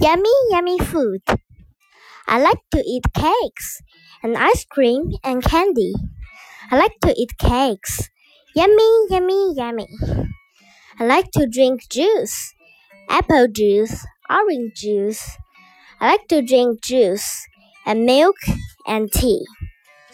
Yummy, yummy food. I like to eat cakes and ice cream and candy. I like to eat cakes. Yummy, yummy, yummy. I like to drink juice. Apple juice, orange juice. I like to drink juice and milk and tea.